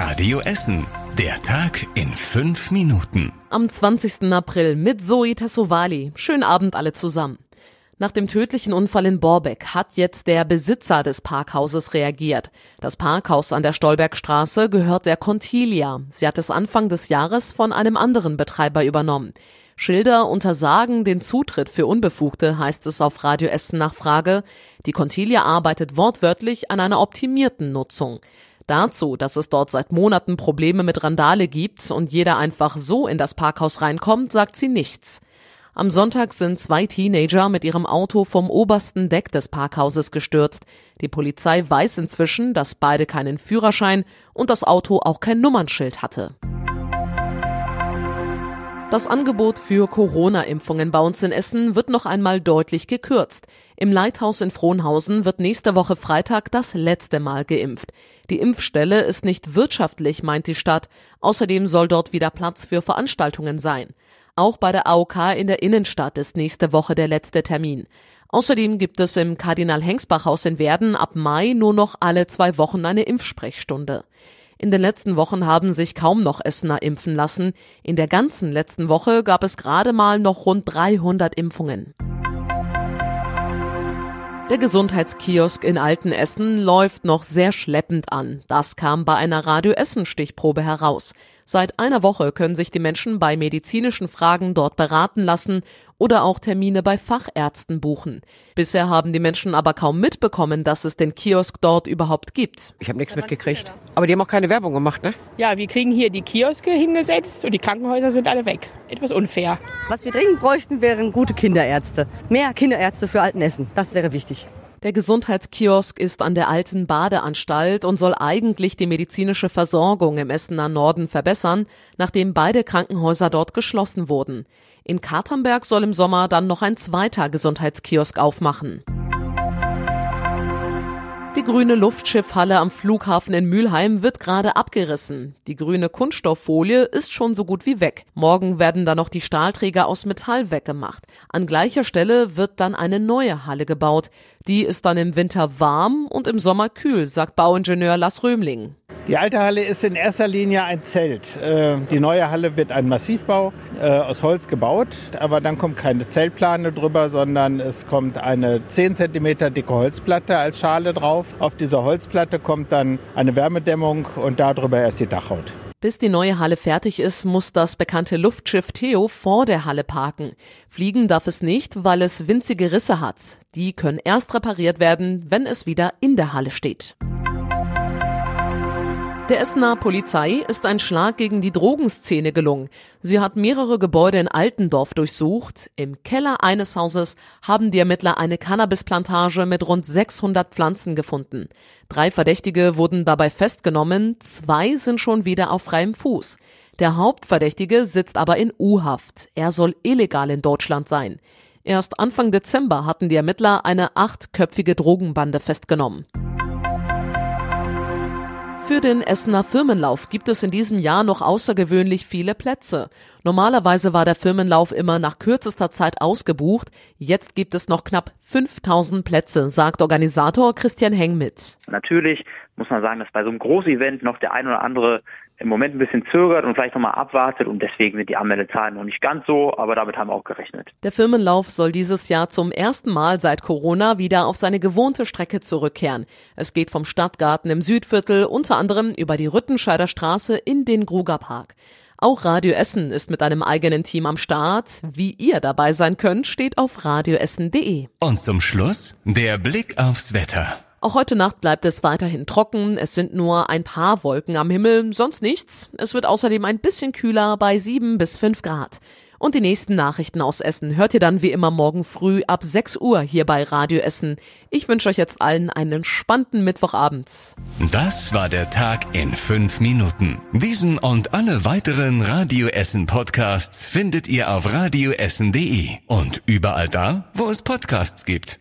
Radio Essen. Der Tag in fünf Minuten. Am 20. April mit Zoe Tassovali. Schönen Abend alle zusammen. Nach dem tödlichen Unfall in Borbeck hat jetzt der Besitzer des Parkhauses reagiert. Das Parkhaus an der Stolbergstraße gehört der Contilia. Sie hat es Anfang des Jahres von einem anderen Betreiber übernommen. Schilder untersagen den Zutritt für Unbefugte, heißt es auf Radio Essen nach Frage. Die Contilia arbeitet wortwörtlich an einer optimierten Nutzung. Dazu, dass es dort seit Monaten Probleme mit Randale gibt und jeder einfach so in das Parkhaus reinkommt, sagt sie nichts. Am Sonntag sind zwei Teenager mit ihrem Auto vom obersten Deck des Parkhauses gestürzt. Die Polizei weiß inzwischen, dass beide keinen Führerschein und das Auto auch kein Nummernschild hatte. Das Angebot für Corona-Impfungen bei uns in Essen wird noch einmal deutlich gekürzt. Im Leithaus in Frohnhausen wird nächste Woche Freitag das letzte Mal geimpft. Die Impfstelle ist nicht wirtschaftlich, meint die Stadt. Außerdem soll dort wieder Platz für Veranstaltungen sein. Auch bei der AOK in der Innenstadt ist nächste Woche der letzte Termin. Außerdem gibt es im Kardinal Hengsbach Haus in Werden ab Mai nur noch alle zwei Wochen eine Impfsprechstunde. In den letzten Wochen haben sich kaum noch Essener impfen lassen. In der ganzen letzten Woche gab es gerade mal noch rund 300 Impfungen. Der Gesundheitskiosk in Altenessen läuft noch sehr schleppend an. Das kam bei einer Radio Essen Stichprobe heraus. Seit einer Woche können sich die Menschen bei medizinischen Fragen dort beraten lassen oder auch Termine bei Fachärzten buchen. Bisher haben die Menschen aber kaum mitbekommen, dass es den Kiosk dort überhaupt gibt. Ich habe nichts mitgekriegt. Aber die haben auch keine Werbung gemacht, ne? Ja, wir kriegen hier die Kioske hingesetzt und die Krankenhäuser sind alle weg. Etwas unfair. Was wir dringend bräuchten, wären gute Kinderärzte. Mehr Kinderärzte für Altenessen. Das wäre wichtig. Der Gesundheitskiosk ist an der alten Badeanstalt und soll eigentlich die medizinische Versorgung im Essener Norden verbessern, nachdem beide Krankenhäuser dort geschlossen wurden. In Katernberg soll im Sommer dann noch ein zweiter Gesundheitskiosk aufmachen. Die grüne Luftschiffhalle am Flughafen in Mülheim wird gerade abgerissen. Die grüne Kunststofffolie ist schon so gut wie weg. Morgen werden da noch die Stahlträger aus Metall weggemacht. An gleicher Stelle wird dann eine neue Halle gebaut. Die ist dann im Winter warm und im Sommer kühl, sagt Bauingenieur Lass Römling. Die alte Halle ist in erster Linie ein Zelt. Äh, die neue Halle wird ein Massivbau äh, aus Holz gebaut, aber dann kommt keine Zeltplane drüber, sondern es kommt eine 10 cm dicke Holzplatte als Schale drauf. Auf dieser Holzplatte kommt dann eine Wärmedämmung und darüber erst die Dachhaut. Bis die neue Halle fertig ist, muss das bekannte Luftschiff Theo vor der Halle parken. Fliegen darf es nicht, weil es winzige Risse hat. Die können erst repariert werden, wenn es wieder in der Halle steht. Der Essener Polizei ist ein Schlag gegen die Drogenszene gelungen. Sie hat mehrere Gebäude in Altendorf durchsucht. Im Keller eines Hauses haben die Ermittler eine Cannabisplantage mit rund 600 Pflanzen gefunden. Drei Verdächtige wurden dabei festgenommen, zwei sind schon wieder auf freiem Fuß. Der Hauptverdächtige sitzt aber in U-Haft. Er soll illegal in Deutschland sein. Erst Anfang Dezember hatten die Ermittler eine achtköpfige Drogenbande festgenommen. Für den Essener Firmenlauf gibt es in diesem Jahr noch außergewöhnlich viele Plätze. Normalerweise war der Firmenlauf immer nach kürzester Zeit ausgebucht. Jetzt gibt es noch knapp 5000 Plätze, sagt Organisator Christian Heng mit. Natürlich muss man sagen, dass bei so einem Großevent noch der ein oder andere im Moment ein bisschen zögert und vielleicht nochmal abwartet und deswegen sind die Anmeldezahlen noch nicht ganz so, aber damit haben wir auch gerechnet. Der Firmenlauf soll dieses Jahr zum ersten Mal seit Corona wieder auf seine gewohnte Strecke zurückkehren. Es geht vom Stadtgarten im Südviertel unter anderem über die Rüttenscheider Straße in den Grugerpark. Auch Radio Essen ist mit einem eigenen Team am Start. Wie ihr dabei sein könnt, steht auf radioessen.de. Und zum Schluss der Blick aufs Wetter. Auch heute Nacht bleibt es weiterhin trocken. Es sind nur ein paar Wolken am Himmel, sonst nichts. Es wird außerdem ein bisschen kühler bei sieben bis fünf Grad. Und die nächsten Nachrichten aus Essen hört ihr dann wie immer morgen früh ab 6 Uhr hier bei Radio Essen. Ich wünsche euch jetzt allen einen entspannten Mittwochabend. Das war der Tag in fünf Minuten. Diesen und alle weiteren Radio Essen Podcasts findet ihr auf radioessen.de und überall da, wo es Podcasts gibt.